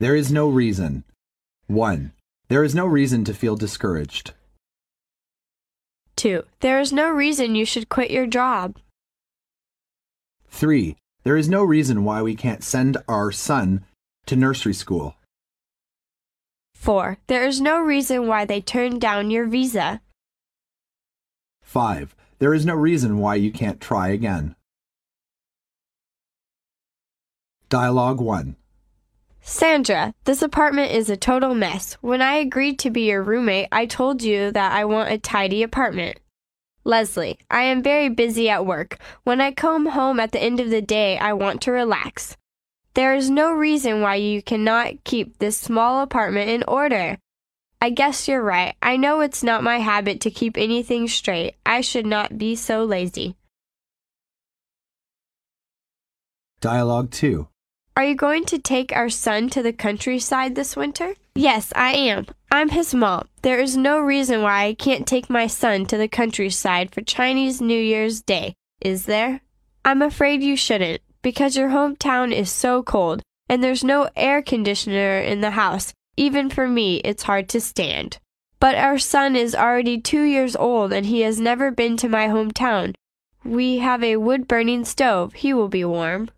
There is no reason. 1. There is no reason to feel discouraged. 2. There is no reason you should quit your job. 3. There is no reason why we can't send our son to nursery school. 4. There is no reason why they turned down your visa. 5. There is no reason why you can't try again. Dialogue 1. Sandra, this apartment is a total mess. When I agreed to be your roommate, I told you that I want a tidy apartment. Leslie, I am very busy at work. When I come home at the end of the day, I want to relax. There is no reason why you cannot keep this small apartment in order. I guess you're right. I know it's not my habit to keep anything straight. I should not be so lazy. Dialogue 2. Are you going to take our son to the countryside this winter? Yes, I am. I'm his mom. There is no reason why I can't take my son to the countryside for Chinese New Year's Day, is there? I'm afraid you shouldn't, because your hometown is so cold, and there's no air conditioner in the house. Even for me, it's hard to stand. But our son is already two years old and he has never been to my hometown. We have a wood burning stove. He will be warm.